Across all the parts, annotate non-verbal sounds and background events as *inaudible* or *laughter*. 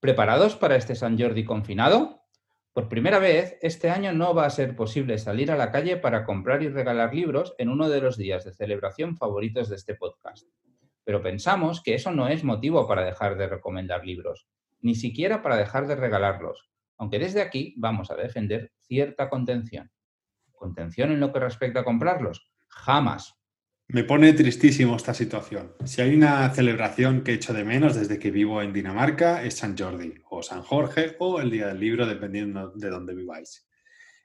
¿Preparados para este San Jordi confinado? Por primera vez, este año no va a ser posible salir a la calle para comprar y regalar libros en uno de los días de celebración favoritos de este podcast. Pero pensamos que eso no es motivo para dejar de recomendar libros, ni siquiera para dejar de regalarlos, aunque desde aquí vamos a defender cierta contención. ¿Contención en lo que respecta a comprarlos? Jamás. Me pone tristísimo esta situación. Si hay una celebración que echo de menos desde que vivo en Dinamarca, es San Jordi, o San Jorge, o el Día del Libro, dependiendo de dónde viváis.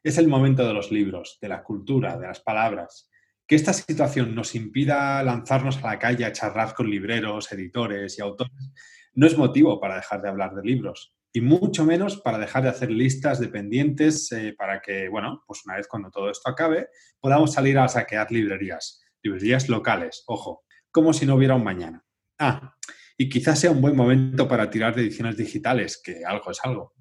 Es el momento de los libros, de la cultura, de las palabras. Que esta situación nos impida lanzarnos a la calle a charlar con libreros, editores y autores no es motivo para dejar de hablar de libros y mucho menos para dejar de hacer listas de pendientes eh, para que, bueno, pues una vez cuando todo esto acabe, podamos salir a saquear librerías librerías locales, ojo, como si no hubiera un mañana. Ah, y quizás sea un buen momento para tirar de ediciones digitales, que algo es algo.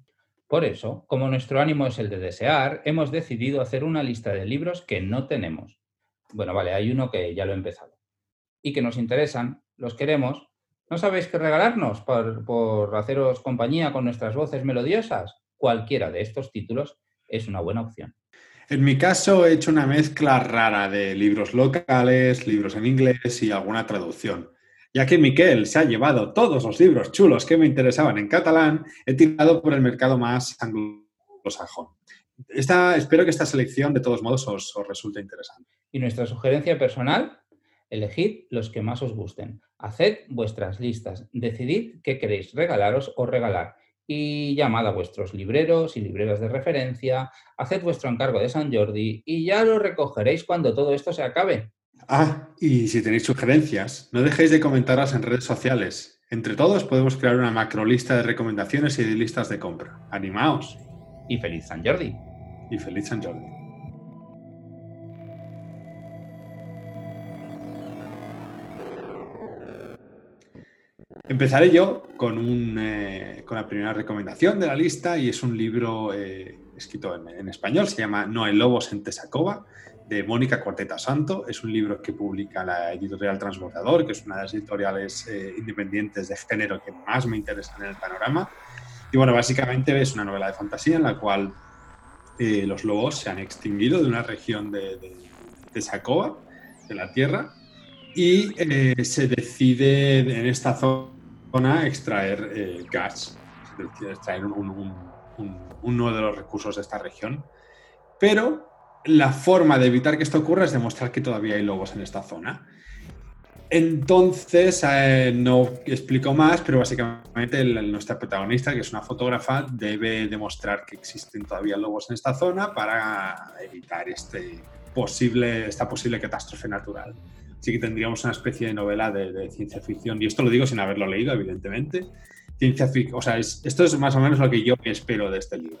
Por eso, como nuestro ánimo es el de desear, hemos decidido hacer una lista de libros que no tenemos. Bueno, vale, hay uno que ya lo he empezado. Y que nos interesan, los queremos. ¿No sabéis qué regalarnos por, haceros compañía con nuestras voces melodiosas? Cualquiera de estos títulos es una buena opción. En mi caso he hecho una mezcla rara de libros locales, libros en inglés y alguna traducción. Ya que Miquel se ha llevado todos los libros chulos que me interesaban en catalán, he tirado por el mercado más anglosajón. Esta, espero que esta selección de todos modos os, os resulte interesante. Y nuestra sugerencia personal, elegid los que más os gusten. Haced vuestras listas, decidid qué queréis regalaros o regalar y llamad a vuestros libreros y libreras de referencia, haced vuestro encargo de San Jordi y ya lo recogeréis cuando todo esto se acabe. Ah, y si tenéis sugerencias, no dejéis de comentarlas en redes sociales. Entre todos podemos crear una macro lista de recomendaciones y de listas de compra. ¡Animaos! Y feliz San Jordi. Y feliz San Jordi. Empezaré yo con, un, eh, con, la primera recomendación de la lista y es un libro eh, escrito en, español, se llama No hay lobos en Tesacova, de Mónica Corteta Santo. Es un libro que publica la editorial Transbordador, que es una de las editoriales eh, independientes de género que más me interesan en el panorama. Y bueno, básicamente es una novela de fantasía en la cual los lobos se han extinguido de una región de, de Tesacova, de la Tierra, y se decide en esta zona extraer eh, gas, extraer uno de los recursos de esta región. Pero la forma de evitar que esto ocurra es demostrar que todavía hay lobos en esta zona. Entonces, eh, no explico más, pero básicamente nuestra protagonista, que es una fotógrafa, debe demostrar que existen todavía lobos en esta zona para evitar este posible, esta posible catástrofe natural sí que tendríamos una especie de novela de, ciencia ficción. Y esto lo digo sin haberlo leído, evidentemente. Ciencia ficción, o sea, esto es más o menos lo que yo espero de este libro.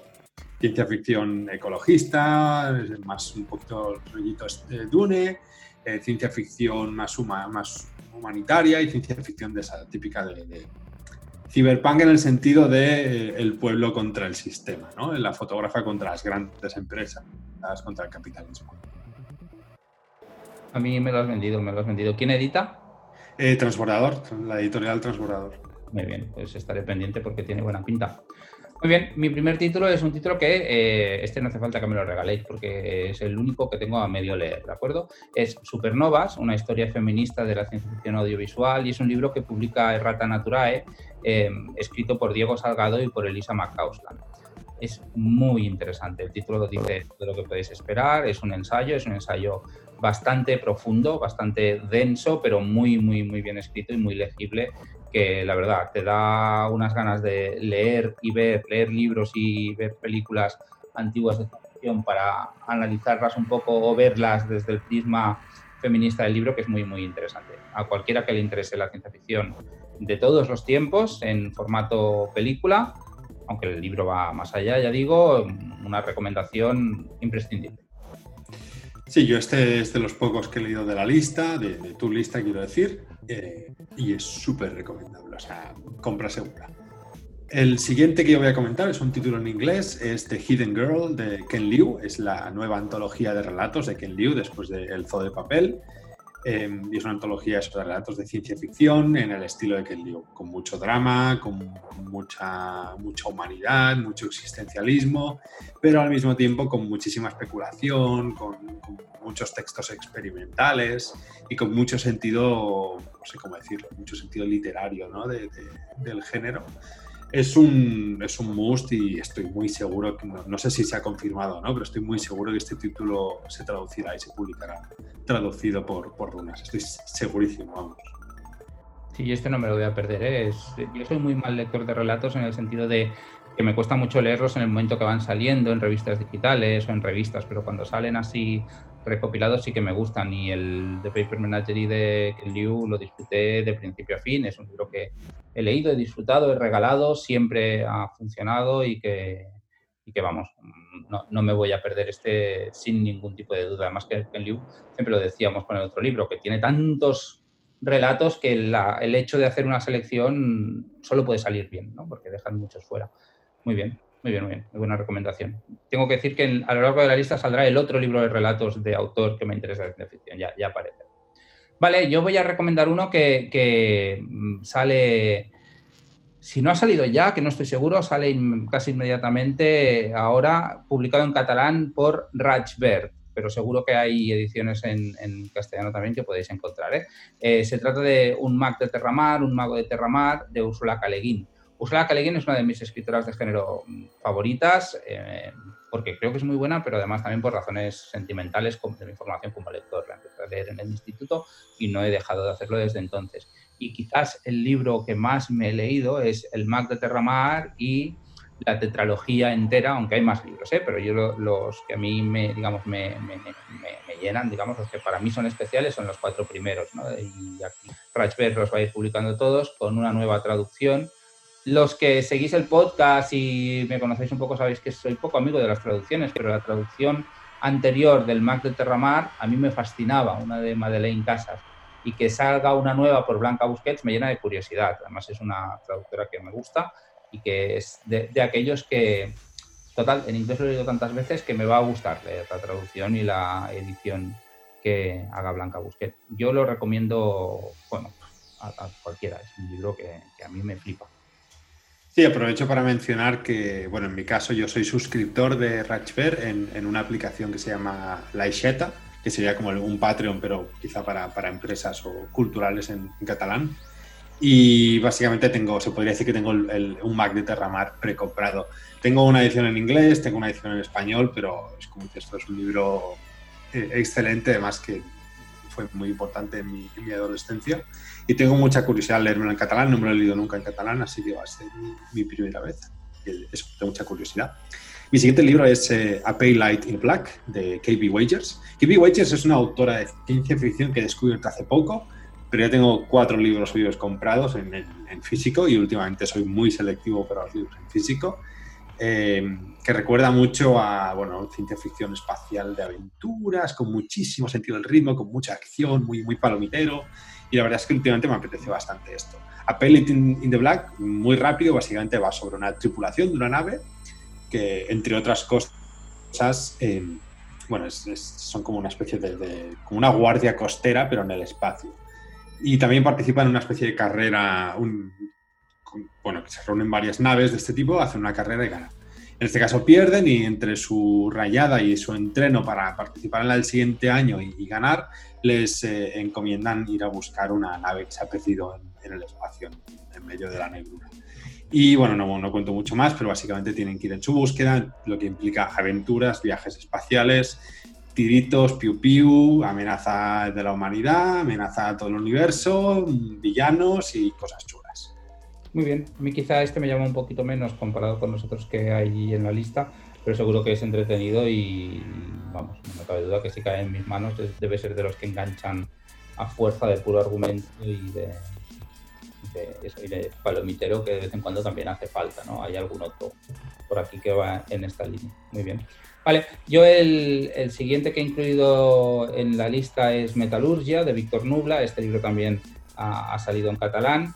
Ciencia ficción ecologista, más un poquito rollito de Dune, eh, ciencia ficción más, más humanitaria y ciencia ficción de esa típica de, de Cyberpunk en el sentido de eh, el pueblo contra el sistema, ¿no? La fotógrafa contra las grandes empresas, contra el capitalismo. A mí me lo has vendido, me lo has vendido. ¿Quién edita? Eh, Transbordador, la editorial Transbordador. Muy bien, pues estaré pendiente porque tiene buena pinta. Muy bien, mi primer título es un título que eh, este no hace falta que me lo regaléis porque es el único que tengo a medio leer, ¿de acuerdo? Es Supernovas, una historia feminista de la ciencia ficción audiovisual y es un libro que publica Errata Naturae, eh, escrito por Diego Salgado y por Elisa McCausland. Es muy interesante, el título dice de lo que podéis esperar, es un ensayo, es un ensayo bastante profundo, bastante denso, pero muy, muy, muy bien escrito y muy legible, que la verdad te da unas ganas de leer y ver, leer libros y ver películas antiguas de ficción para analizarlas un poco o verlas desde el prisma feminista del libro, que es muy, muy interesante. A cualquiera que le interese la ciencia ficción de todos los tiempos, en formato película, aunque el libro va más allá, ya digo, una recomendación imprescindible. Sí, yo este es de los pocos que he leído de la lista, de, tu lista quiero decir, eh, y es súper recomendable, o sea, compra segura. El siguiente que yo voy a comentar es un título en inglés, es The Hidden Girl de Ken Liu, es la nueva antología de relatos de Ken Liu después de El Zoo de Papel. Em, y es una antología de relatos de ciencia ficción en el estilo de que Liu, con mucho drama, con mucha, mucha humanidad, mucho existencialismo, pero al mismo tiempo con muchísima especulación, con, muchos textos experimentales y con mucho sentido, no sé cómo decirlo, mucho sentido literario ¿no? del género. Es un, es un must y estoy muy seguro, no, sé si se ha confirmado no, pero estoy muy seguro que este título se traducirá y se publicará traducido por, por Runas. Estoy segurísimo, vamos. Sí, este no me lo voy a perder. ¿eh? yo soy muy mal lector de relatos en el sentido de que me cuesta mucho leerlos en el momento que van saliendo en revistas digitales o en revistas, pero cuando salen así recopilados sí que me gustan y el The Paper Menagerie de Liu lo disfruté de principio a fin. Es un libro que he leído, he disfrutado, he regalado, siempre ha funcionado y que, y que vamos, no, no, me voy a perder este sin ningún tipo de duda. Además que Ken Liu, siempre lo decíamos con el otro libro, que tiene tantos relatos que el hecho de hacer una selección solo puede salir bien, ¿no? porque dejan muchos fuera. Muy bien. Muy bien, muy bien, muy buena recomendación. Tengo que decir que a lo largo de la lista saldrá el otro libro de relatos de autor que me interesa de ciencia ficción, ya, ya aparece. Vale, yo voy a recomendar uno que, mm, sale, si no ha salido ya, que no estoy seguro, sale casi inmediatamente ahora, publicado en catalán por Rajberg, pero seguro que hay ediciones en, castellano también que podéis encontrar. ¿eh? Eh, se trata de Un mag de Terramar, un mago de Terramar, de Úrsula Caleguín. Ursula K. es una de mis escritoras de género favoritas, eh, porque creo que es muy buena, pero además también por razones sentimentales de mi formación como lector. La empecé a leer en el instituto y no he dejado de hacerlo desde entonces. Y quizás el libro que más me he leído es El Mag de Terramar y la tetralogía entera, aunque hay más libros, ¿eh? pero yo los que a mí me, digamos, me, me, me, llenan, digamos, los que para mí son especiales son los cuatro primeros. ¿no? Y aquí Rachberg los va a ir publicando todos con una nueva traducción los que seguís el podcast y me conocéis un poco sabéis que soy poco amigo de las traducciones, pero la traducción anterior del Mac de Terramar a mí me fascinaba, una de Madeleine Casas, y que salga una nueva por Blanca Busquets me llena de curiosidad. Además es una traductora que me gusta y que es de, aquellos que, total, en inglés lo he leído tantas veces que me va a gustar la traducción y la edición que haga Blanca Busquets. Yo lo recomiendo, bueno, a, cualquiera, es un libro que a mí me flipa. Sí, aprovecho para mencionar que, bueno, en mi caso yo soy suscriptor de Ratchver en, una aplicación que se llama Laixeta, que sería como un Patreon, pero quizá para, empresas o culturales en, catalán. Y básicamente tengo, se podría decir que tengo un Mac de Terramar precomprado. Tengo una edición en inglés, tengo una edición en español, pero es como que esto es un libro eh, excelente, además que fue muy importante en mi adolescencia y tengo mucha curiosidad de leerlo en catalán, no me lo he leído nunca en catalán, así que va a ser mi, primera vez. Eso, tengo mucha curiosidad. Mi siguiente libro es eh, A Pale Light in Black, de K.B. Wagers. K.B. Wagers es una autora de ciencia ficción que he descubierto hace poco, pero ya tengo cuatro libros suyos comprados en, en, físico y últimamente soy muy selectivo para los libros en físico. Eh, que recuerda mucho a bueno, ciencia ficción espacial de aventuras, con muchísimo sentido del ritmo, con mucha acción, muy, muy palomitero. Y la verdad es que últimamente me apetece bastante esto. A in, in the Black, muy rápido, básicamente va sobre una tripulación de una nave que, entre otras cosas, eh, bueno, son como una especie de, como una guardia costera, pero en el espacio. Y también participan en una especie de carrera, un, bueno, que se reúnen varias naves de este tipo, hacen una carrera y ganan. En este caso pierden y entre su rayada y su entreno para participar en la del siguiente año y, ganar, les eh, encomiendan ir a buscar una nave que se ha perdido en, el espacio, en, medio de la negrura. Y bueno, no, no, cuento mucho más, pero básicamente tienen que ir en su búsqueda, lo que implica aventuras, viajes espaciales, tiritos, piu piu, amenaza de la humanidad, amenaza a todo el universo, villanos y cosas chulas. Muy bien, a mí quizá este me llama un poquito menos comparado con los otros que hay en la lista, pero seguro que es entretenido y vamos, no cabe duda que si cae en mis manos debe ser de los que enganchan a fuerza de puro argumento y de, eso, y de palomitero que de vez en cuando también hace falta, ¿no? Hay algún otro por aquí que va en esta línea. Muy bien. Vale, yo el, el siguiente que he incluido en la lista es Metalurgia de Víctor Nubla. Este libro también ha, ha salido en catalán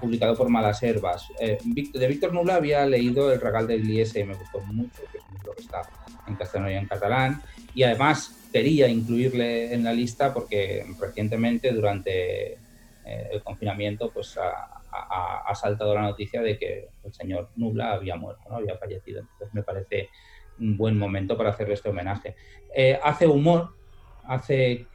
publicado por Malas Herbas. Eh, de Víctor Nubla había leído El regal de Gliese y me gustó mucho, que es un libro que está en castellano y en catalán. Y además quería incluirle en la lista porque recientemente, durante eh, el confinamiento, pues ha, saltado la noticia de que el señor Nubla había muerto, ¿no? había fallecido. Entonces me parece un buen momento para hacerle este homenaje. Eh, hace humor, hace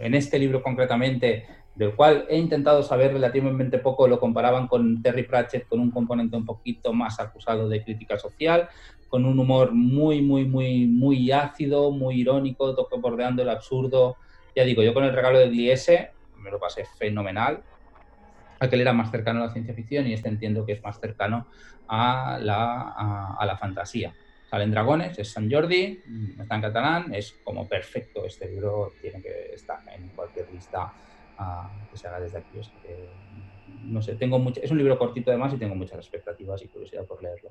en este libro concretamente del cual he intentado saber relativamente poco, lo comparaban con Terry Pratchett, con un componente un poquito más acusado de crítica social, con un humor muy, muy, muy, muy ácido, muy irónico, toque bordeando el absurdo. Ya digo, yo con el regalo de Gliese me lo pasé fenomenal. Aquel era más cercano a la ciencia ficción y este entiendo que es más cercano a la, a la fantasía. Salen dragones, es San Jordi, está en catalán, es como perfecto. Este libro tiene que estar en cualquier lista que se haga desde aquí. no sé, tengo mucho, es un libro cortito además y tengo muchas expectativas y curiosidad por leerlo.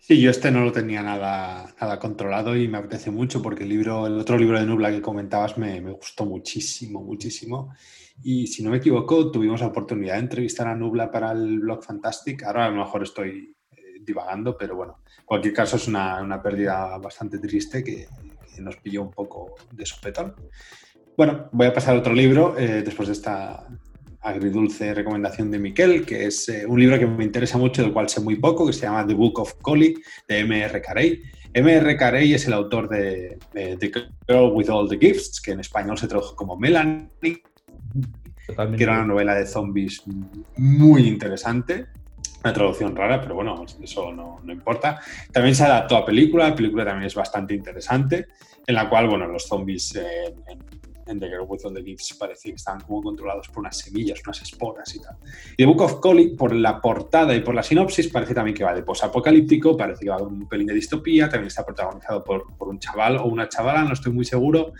Sí, yo este no lo tenía nada, nada controlado y me apetece mucho porque el libro, el otro libro de Nubla que comentabas me, me, gustó muchísimo, muchísimo. Y si no me equivoco, tuvimos la oportunidad de entrevistar a Nubla para el blog Fantastic. Ahora a lo mejor estoy eh, divagando, pero bueno, en cualquier caso es una, una pérdida bastante triste que, que, nos pilló un poco de sopetón. Bueno, voy a pasar a otro libro eh, después de esta agridulce recomendación de Miquel, que es eh, un libro que me interesa mucho, del cual sé muy poco, que se llama The Book of Collie, de M.R. Carey. M.R. Carey es el autor de, The Girl with All the Gifts, que en español se tradujo como Melanie, que era una novela de zombies muy interesante. Una traducción rara, pero bueno, eso no, importa. También se adaptó a película, la película también es bastante interesante, en la cual, bueno, los zombies eh, en The Girl with All the Gifts parecía que estaban como controlados por unas semillas, unas esporas y tal. Y The Book of Collie, por la portada y por la sinopsis, parece también que va de posapocalíptico, parece que va de un pelín de distopía, también está protagonizado por, un chaval o una chavala, no estoy muy seguro.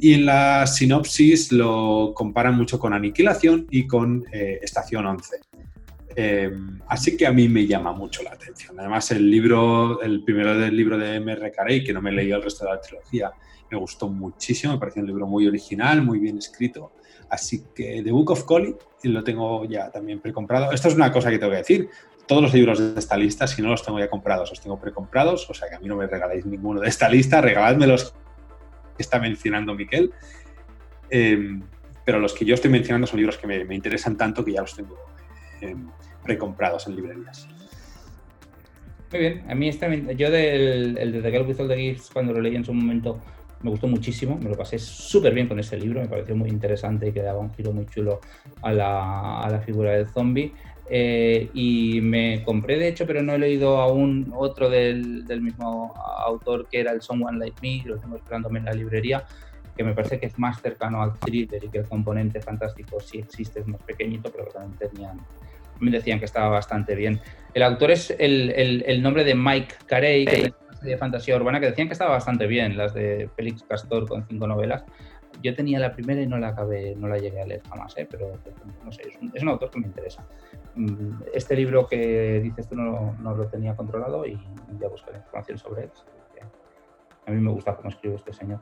Y en la sinopsis lo comparan mucho con Aniquilación y con eh, Estación 11. Em, así que a mí me llama mucho la atención. Además, el libro, el primero del libro de M.R. Carey, que no me he leído el resto de la trilogía, me gustó muchísimo, me pareció un libro muy original, muy bien escrito. Así que The Book of Collie lo tengo ya también precomprado. Esto es una cosa que tengo que decir. Todos los libros de esta lista, si no los tengo ya comprados, los tengo precomprados. O sea que a mí no me regaláis ninguno de esta lista, regaladme los que está mencionando Miquel. Em, pero los que yo estoy mencionando son libros que me, interesan tanto que ya los tengo em, precomprados en librerías. Muy bien, a mí este, yo del el de The Girl with All the Gifts, cuando lo leí en su momento, me gustó muchísimo, me lo pasé súper bien con ese libro, me pareció muy interesante y que daba un giro muy chulo a la, figura del zombie. Eh, y me compré, de hecho, pero no he leído aún otro del, del, mismo autor que era el Someone Like Me, lo tengo esperándome en la librería, que me parece que es más cercano al thriller y que el componente fantástico sí existe, es más pequeñito, pero también tenían, me decían que estaba bastante bien. El autor es el, el, el nombre de Mike Carey, que de fantasía urbana que decían que estaba bastante bien, las de Félix Castor con cinco novelas. Yo tenía la primera y no la acabé, no la llegué a leer jamás, ¿eh? pero no sé, es un, autor que me interesa. Mm, este libro que dices tú no, no lo tenía controlado y ya buscaré información sobre él. A mí me gusta cómo escribe este señor.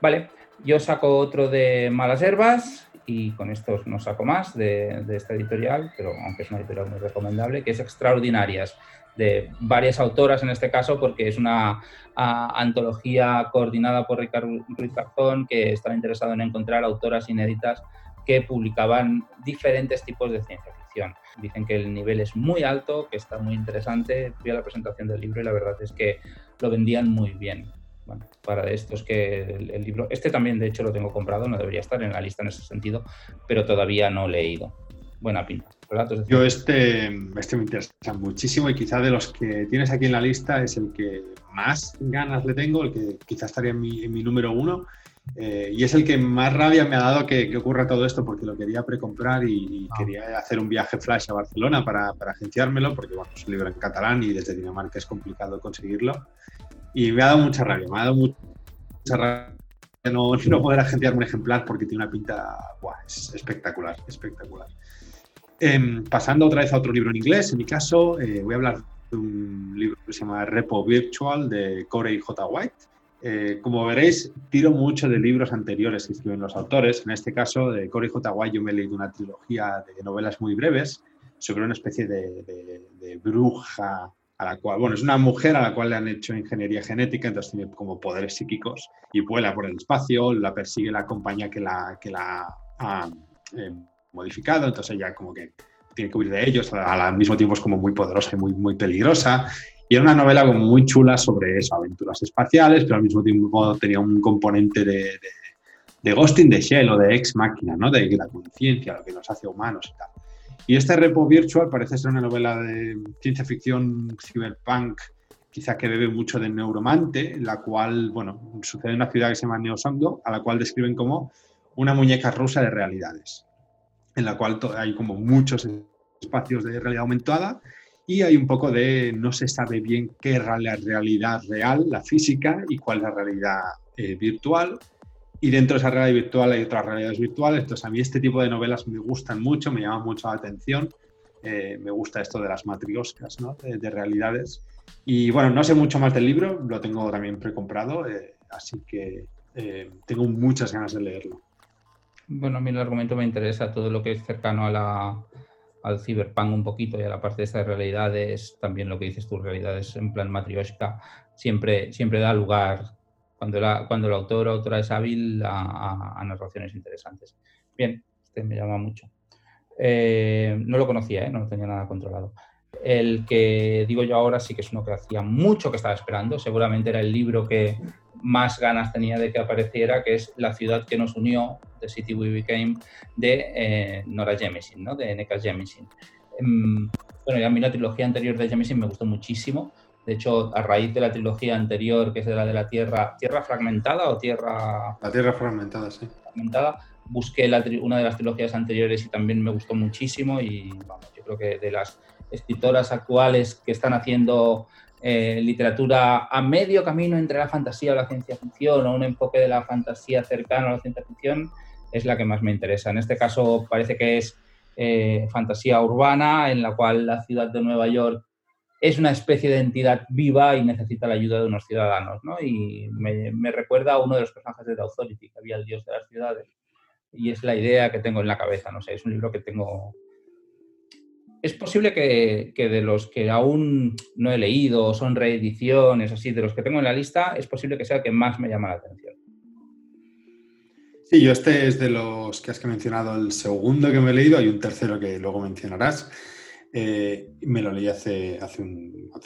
Vale, yo saco otro de Malas Herbas y con estos no saco más de, de esta editorial, pero aunque es una editorial muy recomendable, que es Extraordinarias de varias autoras en este caso, porque es una antología coordinada por Ricardo Ruiz Garzón, que estaba interesado en encontrar autoras inéditas que publicaban diferentes tipos de ciencia ficción. Dicen que el nivel es muy alto, que está muy interesante. Fui a la presentación del libro y la verdad es que lo vendían muy bien. Bueno, para estos que el, libro, este también de hecho lo tengo comprado, no debería estar en la lista en ese sentido, pero todavía no he leído. Buena pinta. Yo este, este me interesa muchísimo y quizá de los que tienes aquí en la lista es el que más ganas le tengo, el que quizás estaría en mi, en mi número uno. Eh, y es el que más rabia me ha dado que, que ocurra todo esto porque lo quería precomprar y, ah. quería hacer un viaje flash a Barcelona para, para, agenciármelo porque bueno, es un libro en catalán y desde Dinamarca es complicado conseguirlo. Y me ha dado mucha rabia, me ha dado mucha rabia no, *laughs* no poder agenciarme un ejemplar porque tiene una pinta buah, es espectacular, espectacular. Em, pasando otra vez a otro libro en inglés, en mi caso eh, voy a hablar de un libro que se llama Repo Virtual de Corey J. White. Eh, como veréis, tiro mucho de libros anteriores que escriben los autores. En este caso, de Corey J. White, yo me he leído una trilogía de novelas muy breves sobre una especie de, bruja a la cual, bueno, es una mujer a la cual le han hecho ingeniería genética, entonces tiene como poderes psíquicos y vuela por el espacio, la persigue la compañía que la, que la ha eh, modificado, entonces ella como que tiene que huir de ellos, al mismo tiempo es como muy poderosa y muy, muy peligrosa. Y era una novela como muy chula sobre eso, aventuras espaciales, pero al mismo tiempo tenía un componente de, de, de ghosting de Shell o de ex máquina, ¿no? de la conciencia, lo que nos hace humanos y tal. Y este Repo Virtual parece ser una novela de ciencia ficción cyberpunk, quizá que bebe mucho de Neuromante, la cual, bueno, sucede en una ciudad que se llama Neosando, a la cual describen como una muñeca rusa de realidades, en la cual hay como muchos espacios de realidad aumentada y hay un poco de no se sabe bien qué es la realidad real, la física, y cuál es la realidad eh, virtual y dentro de esa realidad virtual hay otras realidades virtuales. Entonces, a mí este tipo de novelas me gustan mucho, me llaman mucho la atención. Eh, me gusta esto de las matrioscas, ¿no? de, realidades. Y bueno, no sé mucho más del libro, lo tengo también precomprado, eh, así que eh, tengo muchas ganas de leerlo. Bueno, a mí el argumento me interesa, todo lo que es cercano a la, al cyberpunk un poquito y a la parte de estas realidades, también lo que dices tú, realidades en plan matrioshka, siempre, siempre da lugar cuando, la, cuando el autor o autora es hábil a, narraciones interesantes. Bien, este me llama mucho. Eh, no lo conocía, ¿eh? no lo tenía nada controlado. El que digo yo ahora sí que es uno que hacía mucho que estaba esperando, seguramente era el libro que más ganas tenía de que apareciera, que es La ciudad que nos unió, The City We Became, de eh, Nora Jemisin, ¿no? de Neka Jemisin. Em, bueno, ya a mí la trilogía anterior de Jemisin me gustó muchísimo, de hecho, a raíz de la trilogía anterior, que es la de la Tierra, ¿Tierra fragmentada o Tierra...? La Tierra fragmentada, sí. Fragmentada. Busqué una de las trilogías anteriores y también me gustó muchísimo y vamos, yo creo que de las escritoras actuales que están haciendo eh, literatura a medio camino entre la fantasía o la ciencia ficción o un enfoque de la fantasía cercano a la ciencia ficción, es la que más me interesa. En este caso parece que es eh, fantasía urbana en la cual la ciudad de Nueva York es una especie de entidad viva y necesita la ayuda de unos ciudadanos, ¿no? Y me, recuerda a uno de los personajes de The Authority, que había el dios de las ciudades. Y es la idea que tengo en la cabeza, no sé, es un libro que tengo... Es posible que, que de los que aún no he leído, son reediciones, así, de los que tengo en la lista, es posible que sea el que más me llama la atención. Sí, yo este es de los que has mencionado el segundo que me he leído, hay un tercero que luego mencionarás. Eh, me lo leí hace, hace,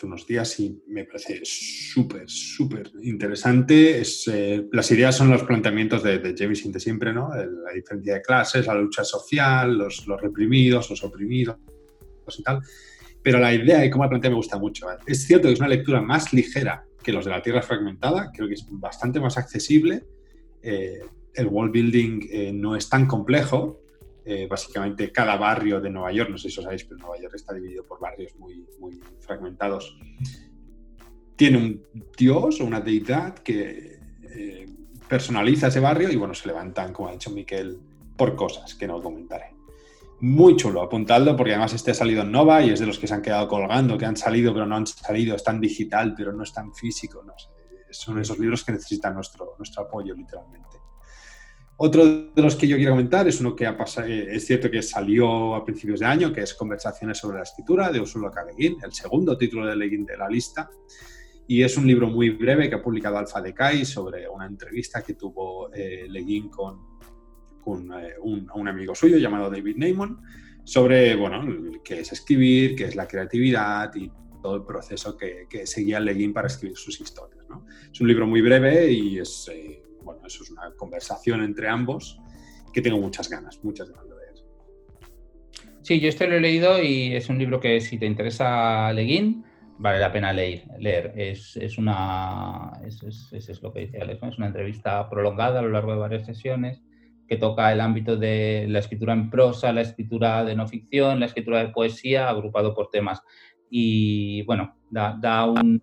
unos días y me parece súper, súper interesante. Es, eh, las ideas son los planteamientos de, de Jameson de siempre, ¿no? La diferencia de clases, la lucha social, los, reprimidos, los oprimidos y tal. Pero la idea y cómo la plantea me gusta mucho. Es cierto que es una lectura más ligera que los de la Tierra Fragmentada, creo que es bastante más accesible. Eh, el wall building no es tan complejo, eh, básicamente cada barrio de Nueva York, no sé si os sabéis, pero Nueva York está dividido por barrios muy, muy fragmentados, tiene un dios o una deidad que eh, personaliza ese barrio y bueno, se levantan, como ha dicho Miquel, por cosas que no comentaré. Muy chulo, apuntadlo porque además este ha salido en Nova y es de los que se han quedado colgando, que han salido pero no han salido, es tan digital pero no es tan físico. Son esos libros que necesitan nuestro, nuestro apoyo literalmente. Otro de los que yo quiero comentar es uno que ha pasado, eh, es cierto que salió a principios de año, que es Conversaciones sobre la escritura de Ursula K. el segundo título de Leguín de la lista. Y es un libro muy breve que ha publicado Alfa Decay sobre una entrevista que tuvo eh, Leguín con, con eh, un, amigo suyo llamado David Neyman sobre bueno, qué es escribir, qué es la creatividad y todo el proceso que, que seguía Leguín para escribir sus historias. ¿no? Es un libro muy breve y es eh, eso es una conversación entre ambos que tengo muchas ganas, muchas ganas de leer. Sí, yo este lo he leído y es un libro que si te interesa Leguín, vale la pena leer. leer. Es, una, es, es, lo que dice Alex, es una entrevista prolongada a lo largo de varias sesiones que toca el ámbito de la escritura en prosa, la escritura de no ficción, la escritura de poesía, agrupado por temas. Y bueno, da, da un,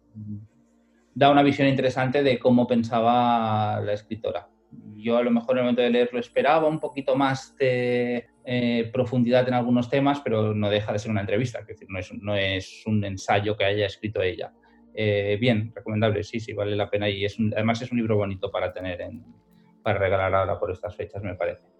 da una visión interesante de cómo pensaba la escritora. Yo a lo mejor en el momento de leerlo esperaba un poquito más de eh, profundidad en algunos temas, pero no deja de ser una entrevista, es decir, no es, un ensayo que haya escrito ella. Eh, bien, recomendable, sí, sí, vale la pena y es además es un libro bonito para tener, en, para regalar ahora por estas fechas, me parece.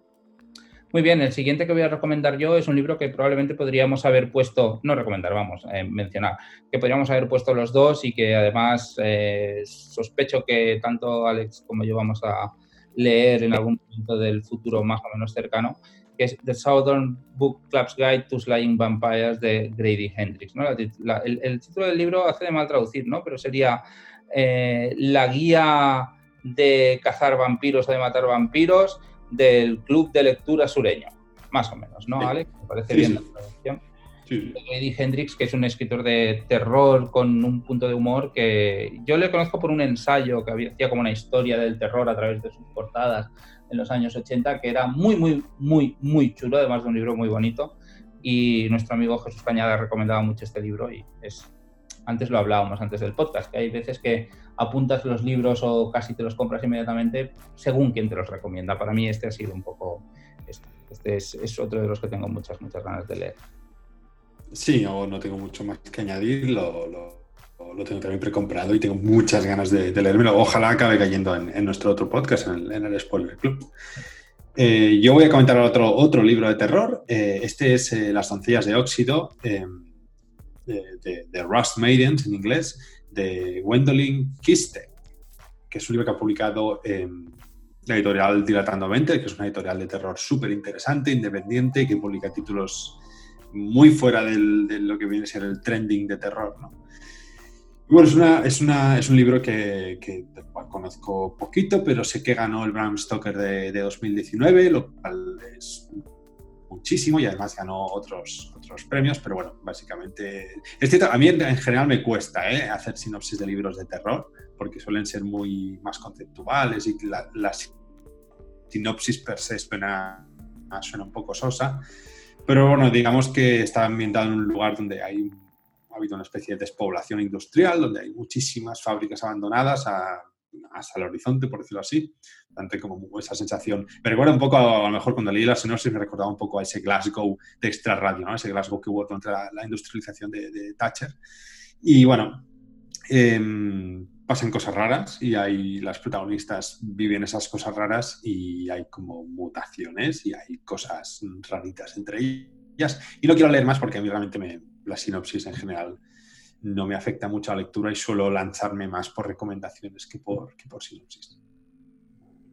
Muy bien, el siguiente que voy a recomendar yo es un libro que probablemente podríamos haber puesto, no recomendar, vamos, eh, mencionar, que podríamos haber puesto los dos y que además eh, sospecho que tanto Alex como yo vamos a leer en algún momento del futuro más o menos cercano, que es The Southern Book Club's Guide to Slaying Vampires de Grady Hendrix. el, título del libro hace de mal traducir, ¿no? pero sería eh, la guía de cazar vampiros o de matar vampiros del Club de Lectura Sureño, más o menos, ¿no, Alex? Me parece bien la traducción. Eddie Hendrix, que es un escritor de terror con un punto de humor que yo le conozco por un ensayo que hacía como una historia del terror a través de sus portadas en los años 80, que era muy, muy, muy, muy chulo, además de un libro muy bonito. Y nuestro amigo Jesús Cañada recomendaba mucho este libro y es, antes lo hablábamos antes del podcast, que hay veces que apuntas los libros o casi te los compras inmediatamente según quien te los recomienda. Para mí este ha sido un poco, este, este es, otro de los que tengo muchas, muchas ganas de leer. Sí, no, tengo mucho más que añadir, lo, lo, tengo también precomprado y tengo muchas ganas de, de leérmelo. Ojalá acabe cayendo en, nuestro otro podcast, en el, Spoiler Club. Eh, yo voy a comentar otro, otro libro de terror. Eh, este es eh, Las doncellas de óxido, de, de Rust Maidens en inglés de Gwendolyn Kiste, que es un libro que ha publicado en la editorial Dilatandamente, que es una editorial de terror súper interesante, independiente, que publica títulos muy fuera de lo que viene a ser el trending de terror. bueno, es, una, es, una, es un libro que, conozco poquito, pero sé que ganó el Bram Stoker de, de 2019, lo cual es muchísimo y además ganó otros, otros premios, pero bueno, básicamente... Es cierto, a mí en general me cuesta ¿eh? hacer sinopsis de libros de terror, porque suelen ser muy más conceptuales y la, sinopsis per se suena, suena un poco sosa, pero bueno, digamos que está ambientado en un lugar donde hay ha habido una especie de despoblación industrial, donde hay muchísimas fábricas abandonadas a hasta el horizonte, por decirlo así, tanto como esa sensación. Me recuerda un poco, a, lo mejor cuando leí la sinopsis, me recordaba un poco a ese Glasgow de Extra Radio, ¿no? ese Glasgow que hubo contra la, industrialización de, Thatcher. Y bueno, em, pasan cosas raras y hay, las protagonistas viven esas cosas raras y hay como mutaciones y hay cosas raritas entre ellas. Y no quiero leer más porque a mí realmente me, la sinopsis en general no me afecta mucho la lectura y suelo lanzarme más por recomendaciones que por, que por sinopsis.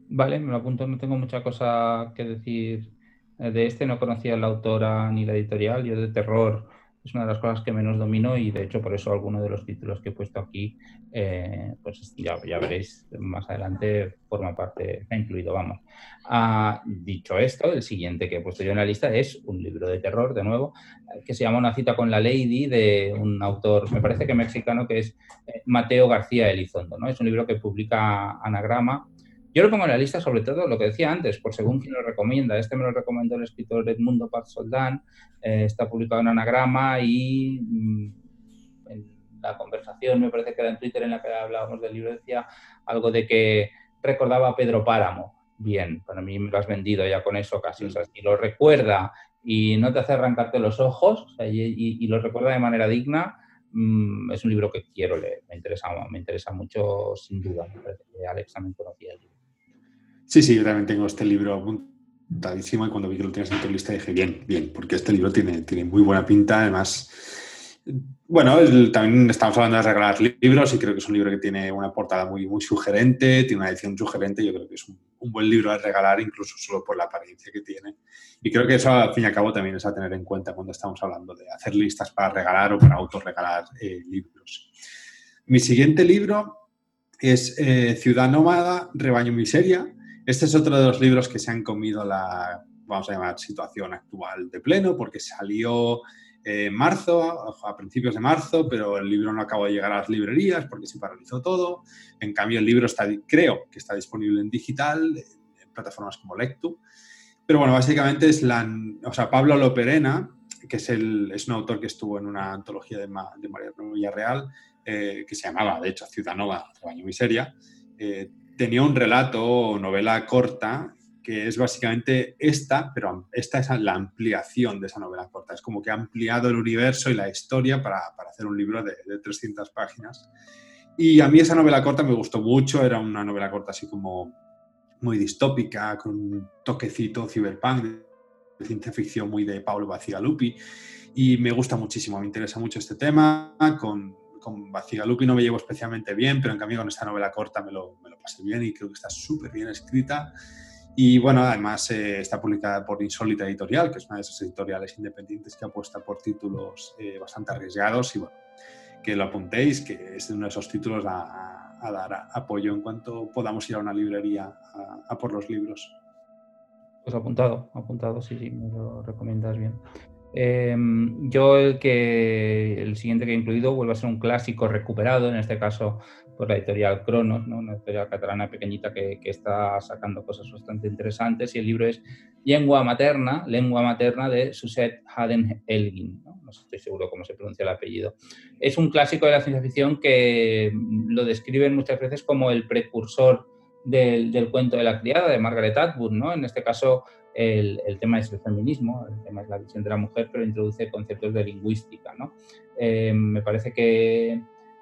Vale, me lo apunto, no tengo mucha cosa que decir eh, de este, no conocía la autora ni la editorial, yo de terror es una de las cosas que menos domino y de hecho por eso alguno de los títulos que he puesto aquí, eh, pues ya, veréis más adelante, forma parte, está incluido, vamos. Ah, dicho esto, el siguiente que he puesto yo en la lista es un libro de terror, de nuevo, que se llama Una cita con la Lady, de un autor, me parece que mexicano, que es eh, Mateo García Elizondo. ¿no? Es un libro que publica Anagrama yo lo pongo en la lista sobre todo lo que decía antes, por según quien lo recomienda. Este me lo recomendó el escritor Edmundo Paz Soldán, eh, está publicado en Anagrama y mm, en la conversación, me parece que era en Twitter en la que hablábamos del libro, decía algo de que recordaba a Pedro Páramo. Bien, para mí me lo has vendido ya con eso casi. O sea, si lo recuerda y no te hace arrancarte los ojos y, lo recuerda de manera digna, mm, es un libro que quiero leer. Me interesa, me interesa mucho, sin duda. Me parece que Alex también conocía el libro. Sí, sí, yo también tengo este libro apuntadísimo y cuando vi que lo tienes en tu lista dije, bien, bien, porque este libro tiene, tiene muy buena pinta, además, bueno, también estamos hablando de regalar libros y creo que es un libro que tiene una portada muy, muy sugerente, tiene una edición sugerente, yo creo que es un, buen libro a regalar incluso solo por la apariencia que tiene. Y creo que eso al fin y al cabo también es a tener en cuenta cuando estamos hablando de hacer listas para regalar o para autorregalar eh, libros. Mi siguiente libro es eh, Ciudad Nómada, Rebaño Miseria, este es otro de los libros que se han comido la, vamos a llamar, situación actual de pleno, porque salió en marzo, a principios de marzo, pero el libro no acabó de llegar a las librerías porque se paralizó todo. En cambio, el libro está, creo que está disponible en digital, en plataformas como Lectu. Pero bueno, básicamente es la, o sea, Pablo Loperena, que es, el, es un autor que estuvo en una antología de, de María Villarreal, eh, que se llamaba, de hecho, Ciudad Nova, Rebaño Miseria, eh, tenía un relato o novela corta que es básicamente esta, pero esta es la ampliación de esa novela corta. Es como que ha ampliado el universo y la historia para, hacer un libro de, 300 páginas. Y a mí esa novela corta me gustó mucho, era una novela corta así como muy distópica, con un toquecito cyberpunk. ciencia ficción muy de Paolo Bacigalupi y me gusta muchísimo, me interesa mucho este tema. Con, con Bacigalupi no me llevo especialmente bien, pero en cambio con esta novela corta me lo, me lo pasé bien y creo que está súper bien escrita. Y bueno, además eh, está publicada por Insólita Editorial, que es una de esas editoriales independientes que apuesta por títulos eh, bastante arriesgados y bueno, que lo apuntéis, que es uno de esos títulos a, dar apoyo en cuanto podamos ir a una librería a por los libros. Pues apuntado, apuntado, sí, sí, me lo recomiendas bien. Em, yo el que el siguiente que he incluido vuelve a ser un clásico recuperado, en este caso por la editorial Cronos, ¿no? una editorial catalana pequeñita que, que, está sacando cosas bastante interesantes y el libro es Lengua Materna, Lengua Materna de Suset Haden Elgin, ¿no? no estoy seguro cómo se pronuncia el apellido. Es un clásico de la ciencia ficción que lo describen muchas veces como el precursor del, cuento de la criada de Margaret Atwood, ¿no? En este caso el, tema es el feminismo, el tema es la visión de la mujer, pero introduce conceptos de lingüística, ¿no? Eh, me parece que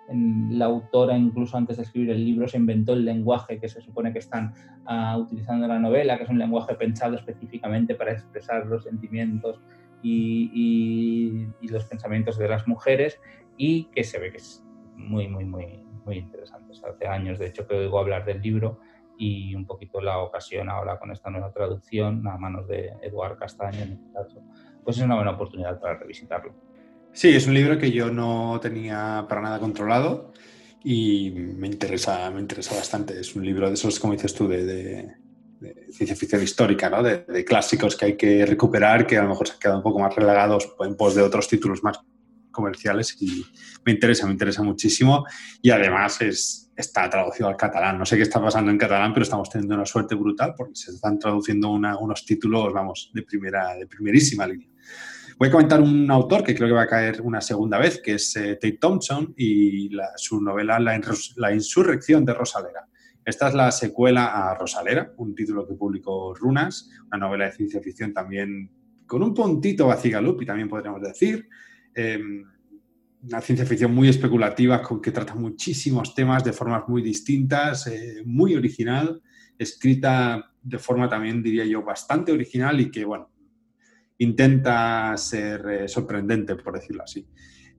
la autora, incluso antes de escribir el libro, se inventó el lenguaje que se supone que están uh, utilizando en la novela, que es un lenguaje pensado específicamente para expresar los sentimientos y, los pensamientos de las mujeres y que se ve que es muy, muy, muy, muy interesante. hace años, de hecho, que oigo hablar del libro y un poquito la ocasión ahora con esta nueva traducción a manos de Eduard Castaño, este pues es una buena oportunidad para revisitarlo. Sí, es un libro que yo no tenía para nada controlado y me interesa, me interesa bastante. Es un libro de esos, como dices tú, de, de, ciencia ficción histórica, ¿no? De, de, clásicos que hay que recuperar, que a lo mejor se han quedado un poco más relegados en pos de otros títulos más comerciales y me interesa, me interesa muchísimo y además es, está traducido al catalán. No sé qué está pasando en catalán, pero estamos teniendo una suerte brutal porque se están traduciendo unos títulos, vamos, de, primera, de primerísima línea. Voy a comentar un autor que creo que va a caer una segunda vez, que es eh, Tate Thompson y su novela la, Insurrección de Rosalera. Esta es la secuela a Rosalera, un título que publicó Runas, una novela de ciencia ficción también con un puntito vacigalupi, también podríamos decir, Em, una ciencia ficción muy especulativa con que trata muchísimos temas de formas muy distintas, eh, muy original, escrita de forma también, diría yo, bastante original y que, bueno, intenta ser eh, sorprendente, por decirlo así.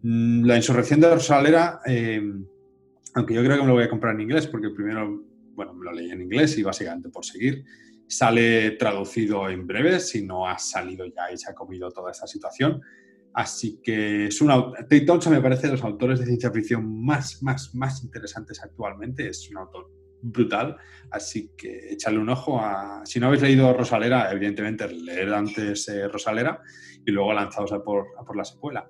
Mm, la insurrección de Rosalera, em, aunque yo creo que me lo voy a comprar en inglés, porque primero, bueno, me lo leí en inglés y básicamente por seguir, sale traducido en breve, si no ha salido ya y se ha comido toda esta situación. Así que es una, Tate Thompson me parece de los autores de ciencia ficción más, más, más interesantes actualmente. Es un autor brutal, así que echarle un ojo a... Si no habéis leído Rosalera, evidentemente leer antes eh, Rosalera y luego lanzaos a por, por, la secuela.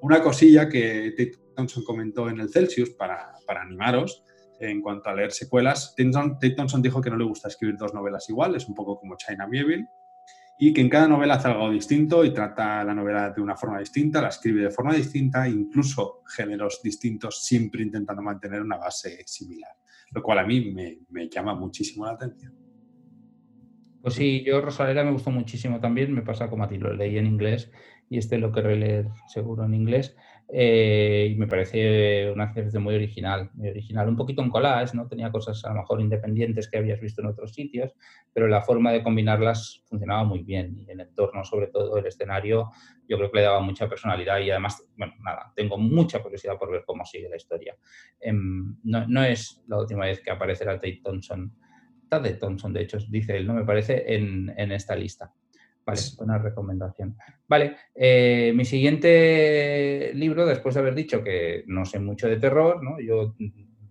Una cosilla que Tate Thompson comentó en el Celsius para, para animaros en cuanto a leer secuelas, Tate Thompson dijo que no le gusta escribir dos novelas igual, es un poco como China Mieville, y que en cada novela hace algo distinto y trata la novela de una forma distinta, la escribe de forma distinta, incluso géneros distintos, siempre intentando mantener una base similar, lo cual a mí me, llama muchísimo la atención. Pues sí, yo Rosalera me gustó muchísimo también, me pasa como a ti, lo leí en inglés y este lo querré leer seguro en inglés. Eh, y me parece una ciencia muy original, muy original, un poquito en collage, ¿no? Tenía cosas a lo mejor independientes que habías visto en otros sitios, pero la forma de combinarlas funcionaba muy bien y el entorno, sobre todo el escenario, yo creo que le daba mucha personalidad y además, bueno, nada, tengo mucha curiosidad por ver cómo sigue la historia. Em, no, no, es la última vez que aparecerá Tate Thompson, Tate Thompson, de hecho, dice él, no me parece, en, en esta lista. Vale, buena recomendación. Vale, eh, mi siguiente libro, después de haber dicho que no sé mucho de terror, ¿no? yo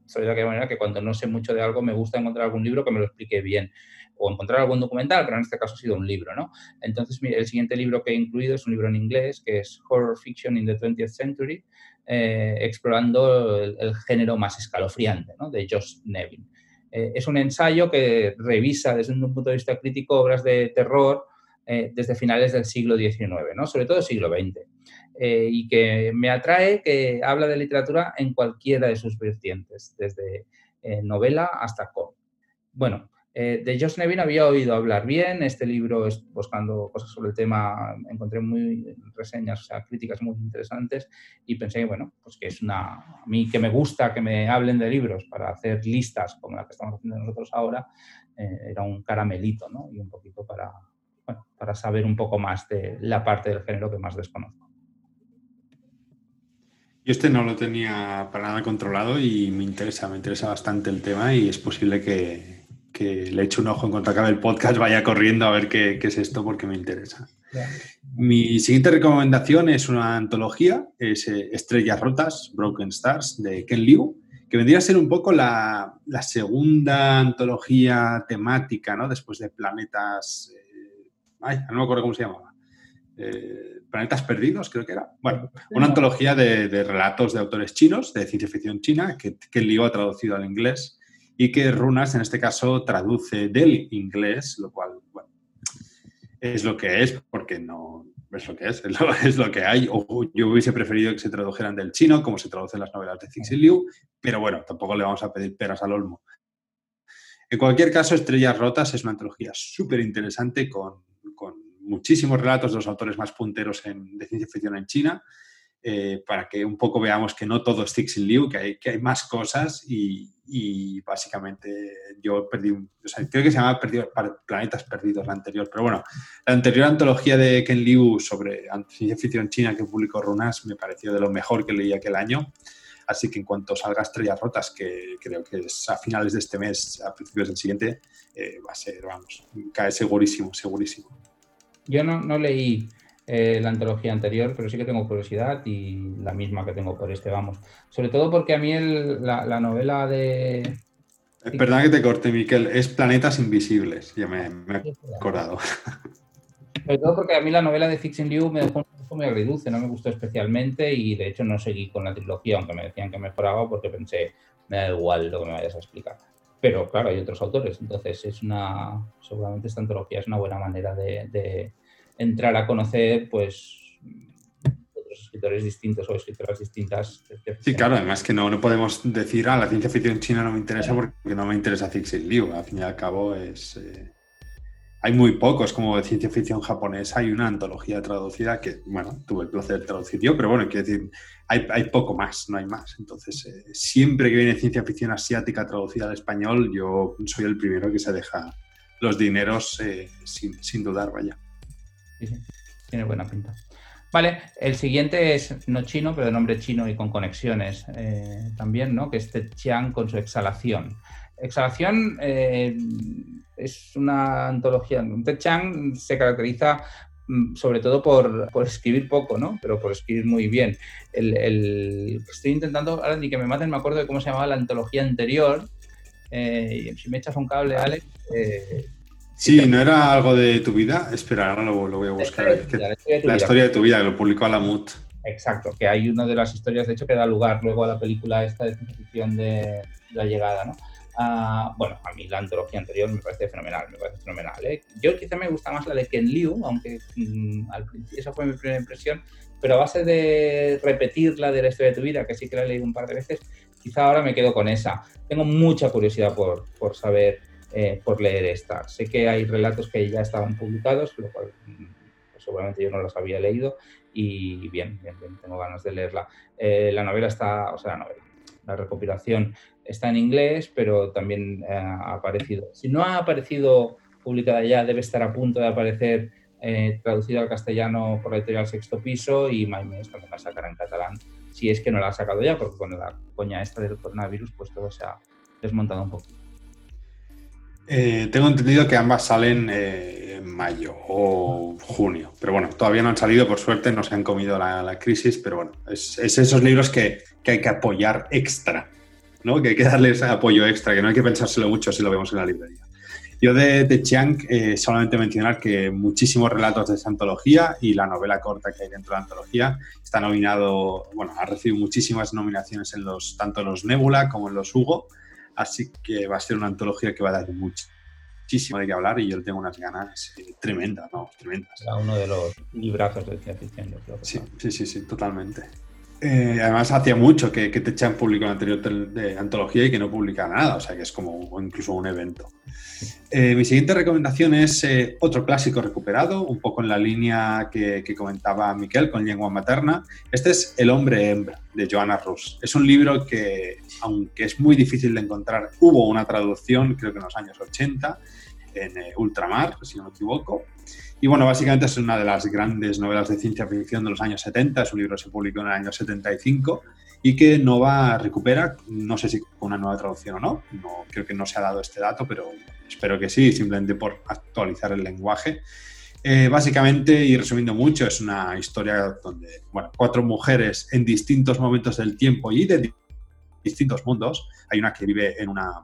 soy de aquella manera que cuando no sé mucho de algo me gusta encontrar algún libro que me lo explique bien o encontrar algún documental, pero en este caso ha sido un libro, ¿no? Entonces, el siguiente libro que he incluido es un libro en inglés que es Horror Fiction in the 20th Century, eh, explorando el, género más escalofriante, ¿no? De Josh Nevin. Eh, es un ensayo que revisa desde un punto de vista crítico obras de terror eh, desde finales del siglo XIX, ¿no? sobre todo siglo XX, eh, y que me atrae que habla de literatura en cualquiera de sus vertientes, desde eh, novela hasta cómic. Bueno, de Josh Nevin había oído hablar bien, este libro, buscando cosas sobre el tema, encontré muy reseñas, o sea, críticas muy interesantes y pensé, bueno, pues que es una, a mí que me gusta que me hablen de libros para hacer listas como la que estamos haciendo nosotros ahora, era un caramelito, ¿no? Y un poquito para, para saber un poco más de la parte del género que más desconozco. Yo este no lo tenía para nada controlado y me interesa, me interesa bastante el tema y es posible que, le eche un ojo en cuanto acabe el podcast, vaya corriendo a ver qué, es esto porque me interesa. Mi siguiente recomendación es una antología, es eh, Estrellas Rotas, Broken Stars, de Ken Liu, que vendría a ser un poco la, segunda antología temática, ¿no? Después de Planetas... Ay, no me acuerdo cómo se llamaba. Eh, Planetas Perdidos, creo que era. Bueno, una antología de, relatos de autores chinos, de ciencia ficción china, que, que Liu ha traducido al inglés y que Runas, en este caso, traduce del inglés, lo cual, bueno, es lo que es, porque no, es lo que es, *laughs* es lo, que hay. O yo hubiese preferido que se tradujeran del chino, como se traducen las novelas de Cixin Liu, pero bueno, tampoco le vamos a pedir peras al olmo. En cualquier caso, Estrellas Rotas es una antología súper interesante con, con, muchísimos relatos de los autores más punteros en, de ciencia ficción en China eh, para que un poco veamos que no todo es Cixin Liu, que hay, que hay más cosas y, básicamente yo perdí, o sea, creo que se llama Perdido, Planetas Perdidos la anterior, pero bueno, la anterior antología de Ken Liu sobre ciencia ficción china que publicó Runas me pareció de lo mejor que leí aquel año. Así que en cuanto salga Estrellas Rotas, que creo que es a finales de este mes, a principios del siguiente, eh, va a ser, vamos, cae segurísimo, segurísimo. Yo no, no leí eh, la antología anterior, pero sí que tengo curiosidad y la misma que tengo por este, vamos. Sobre todo porque a mí la, novela de... Eh, perdón que te corte, Miquel, es Planetas Invisibles, ya me, he acordado. Sobre todo porque a mí la novela de Fixing Liu me dejó un muy agridulce, no me gustó especialmente y de hecho no seguí con la trilogía, aunque me decían que mejoraba porque pensé, me da igual lo que me vayas a explicar. Pero claro, hay otros autores, entonces es una, seguramente esta antología es una buena manera de entrar a conocer, pues, otros escritores distintos o escritoras distintas. Sí, claro, además que no, no podemos decir, ah, la ciencia ficción china no me interesa porque no me interesa Cixin Liu. Al fin y al cabo es... Eh, hay muy pocos como de ciencia ficción japonesa. Hay una antología traducida que, bueno, tuve el placer de traducir yo, pero bueno, quiero decir, hay, poco más, no hay más. Entonces, eh, siempre que viene ciencia ficción asiática traducida al español, yo soy el primero que se deja los dineros eh, sin, dudar, vaya. Tiene buena pinta. Vale, el siguiente es no chino, pero de nombre chino y con conexiones eh, también, ¿no? Que es Chiang con su exhalación. Exhalación es una antología. Ted Chiang se caracteriza mm, sobre todo por, escribir poco, ¿no? Pero por escribir muy bien. El, estoy intentando, ahora ni que me maten, me acuerdo de cómo se llamaba la antología anterior. Eh, si me echas un cable, Alex, Sí, ¿no era algo de tu vida? Espera, ahora lo, voy a buscar. La historia, de tu vida, que lo publicó Alamut. Exacto, que hay una de las historias, de hecho, que da lugar luego a la película esta de ficción de La Llegada, ¿no? Ah, bueno, a mí la antología anterior me parece fenomenal, me parece fenomenal. ¿eh? Yo quizá me gusta más la de Ken Liu, aunque mm, al principio esa fue mi primera impresión, pero a base de repetir la de la historia de tu vida, que sí que la he leído un par de veces, quizá ahora me quedo con esa. Tengo mucha curiosidad por, por saber eh, por leer esta. Sé que hay relatos que ya estaban publicados, lo cual mm, pues, seguramente yo no los había leído y bien, tengo ganas de leerla. Eh, la novela está, o sea, la novela, la recopilación está en inglés, pero también eh, ha aparecido. Si no ha aparecido publicada ya, debe estar a punto de aparecer traducida al castellano por la editorial Sexto Piso y Maimes también la sacará en catalán, si es que no la ha sacado ya, porque con la coña esta del coronavirus, pues todo se ha desmontado un poquito. Eh, tengo entendido que ambas salen eh, en mayo o junio, pero bueno, todavía no han salido, por suerte no se han comido la, crisis, pero bueno, es, esos libros que, hay que apoyar extra, ¿no? que hay que darles apoyo extra, que no hay que pensárselo mucho si lo vemos en la librería. Yo de, de Chiang eh, solamente mencionar que muchísimos relatos de esa antología y la novela corta que hay dentro de la antología está nominado, bueno, ha recibido muchísimas nominaciones en los, tanto en los Nebula como en los Hugo Así que va a ser una antología que va a dar muchísimo de qué hablar y yo tengo unas ganas eh, tremendas, ¿no? Tremendas. Era uno de los librazos de ciencia ficción, Sí, sí, sí, sí, totalmente. Eh, además, hacía mucho que, que te echan público en anterior de antología y que no publica nada, o sea que es como incluso un evento. Eh, mi siguiente recomendación es eh, otro clásico recuperado, un poco en la línea que, comentaba Miquel con lengua materna. Este es El hombre hembra, de Joanna Rus. Es un libro que, aunque es muy difícil de encontrar, hubo una traducción, creo que en los años 80. En eh, Ultramar, si no me equivoco. Y bueno, básicamente es una de las grandes novelas de ciencia ficción de los años 70, es un libro que se publicó en el año 75 y que Nova recupera, no sé si con una nueva traducción o no, no creo que no se ha dado este dato, pero espero que sí, simplemente por actualizar el lenguaje. Eh, básicamente, y resumiendo mucho, es una historia donde, bueno, cuatro mujeres en distintos momentos del tiempo y de distintos mundos, hay una que vive en una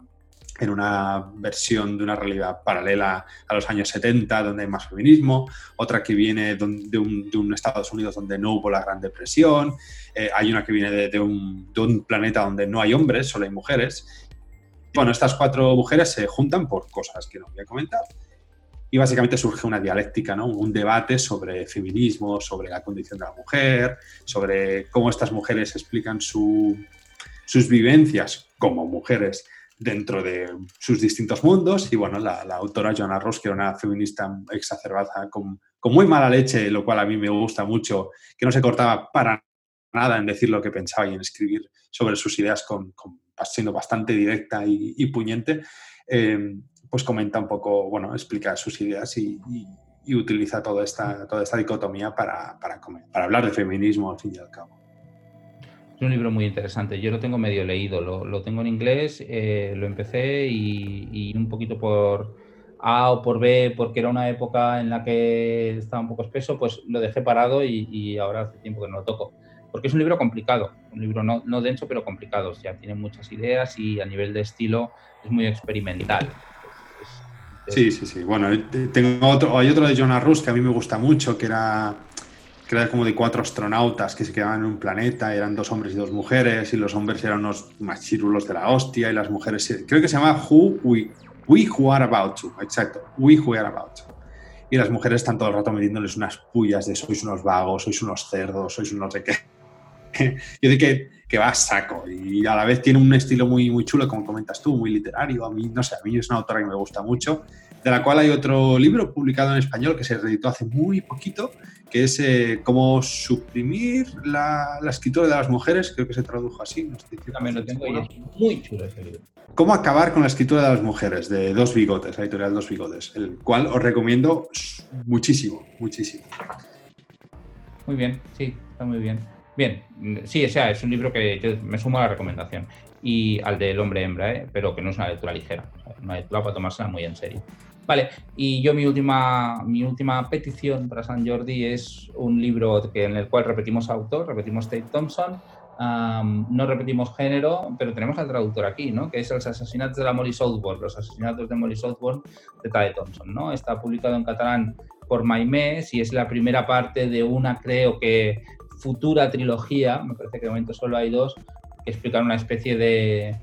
en una versión de una realidad paralela a los años 70, donde hay más feminismo, otra que viene de un, Estados Unidos donde no hubo la Gran Depresión, eh, hay una que viene de, un, planeta donde no hay hombres, solo hay mujeres. Bueno, estas cuatro mujeres se juntan por cosas que no voy a comentar. Y básicamente surge una dialéctica, ¿no? un debate sobre feminismo, sobre la condición de la mujer, sobre cómo estas mujeres explican sus vivencias como mujeres dentro de sus distintos mundos. Y bueno, la, autora Joanna Ross, que era una feminista exacerbada con, muy mala leche, lo cual a mí me gusta mucho, que no se cortaba para nada en decir lo que pensaba y en escribir sobre sus ideas, con, siendo bastante directa y, puñente, eh, pues comenta un poco, bueno, explica sus ideas y, utiliza toda esta, toda esta dicotomía para, para hablar de feminismo al fin y al cabo. Es un libro muy interesante. Yo lo tengo medio leído, lo, tengo en inglés, eh, lo empecé y, un poquito por A o por B, porque era una época en la que estaba un poco espeso, pues lo dejé parado y, ahora hace tiempo que no lo toco. Porque es un libro complicado, un libro no, no denso, pero complicado. O sea, tiene muchas ideas y a nivel de estilo es muy experimental. Sí, sí, sí. Bueno, tengo otro, hay otro de Jonah Rus que a mí me gusta mucho, que era que era como de cuatro astronautas que se quedaban en un planeta, eran dos hombres y dos mujeres, y los hombres eran unos machirulos de la hostia, y las mujeres, creo que se llama Who We, We Who Are About To, exacto, We Who Are About To. Y las mujeres están todo el rato metiéndoles unas pullas de sois unos vagos, sois unos cerdos, sois unos de qué. *laughs* Yo digo que, que va a saco y a la vez tiene un estilo muy, muy chulo, como comentas tú, muy literario. A mí, no sé, a mí es una autora que me gusta mucho, de la cual hay otro libro publicado en español que se reeditó hace muy poquito, que es eh, cómo suprimir la, escritura de las mujeres, creo que se tradujo así. No También lo tengo y muy chulo ese libro. Cómo acabar con la escritura de las mujeres, de Dos Bigotes, la editorial Dos Bigotes, el cual os recomiendo muchísimo, muchísimo. Muy bien, sí, está muy bien. Bien, sí, o sea, es un libro que me sumo a la recomendación y al del hombre hembra, ¿eh? pero que no es una lectura ligera, una lectura para tomársela muy en serio. Vale, y yo mi última, mi última petición para San Jordi es un libro que, en el cual repetimos autor, repetimos Tate Thompson, no repetimos género, pero tenemos al traductor aquí, ¿no? que es Los asesinatos de la Molly Southbourne, los asesinatos de Molly Southbourne de Tate Thompson. ¿no? Está publicado en catalán por Maimés y es la primera parte de una, creo que, futura trilogía, me parece que de momento solo hay dos, que explican una especie de,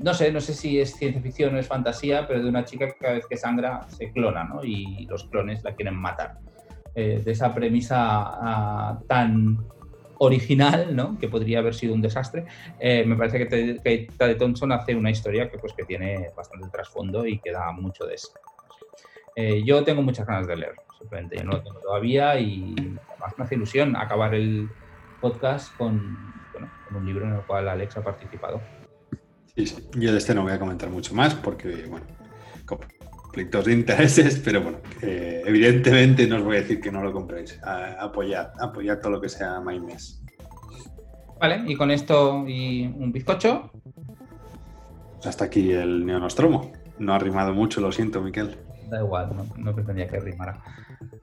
no sé, no sé si es ciencia ficción o es fantasía, pero de una chica que cada vez que sangra se clona, ¿no? Y los clones la quieren matar. Eh, de esa premisa ah, tan original, ¿no? Que podría haber sido un desastre, eh, me parece que, que Thompson hace una historia que, pues, que tiene bastante trasfondo y que da mucho de eso. Eh, yo tengo muchas ganas de leer, simplemente yo no lo tengo todavía y además me hace ilusión acabar el podcast con, con un libro en el cual Alex ha participado. Sí, sí. Yo de este no voy a comentar mucho más porque, bueno, conflictos de intereses, pero bueno, evidentemente no os voy a decir que no lo compréis. apoyad, apoyad todo lo que sea MyMess. Vale, y con esto y un bizcocho. Hasta aquí el Neonostromo. No ha rimado mucho, lo siento, Miquel. Da igual, no, no pretendía que rimara.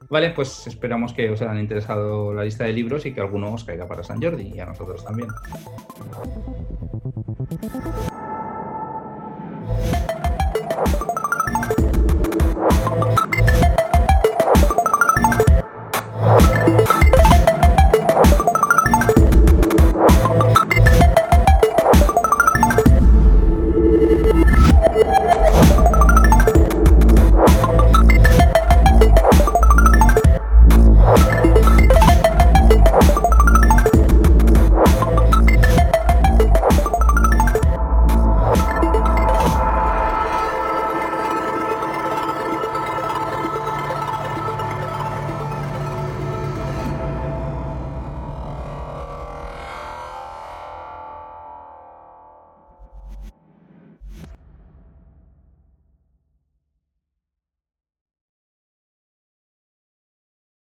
Vale, pues esperamos que os hayan interesado la lista de libros y que alguno os caiga para San Jordi y a nosotros también. you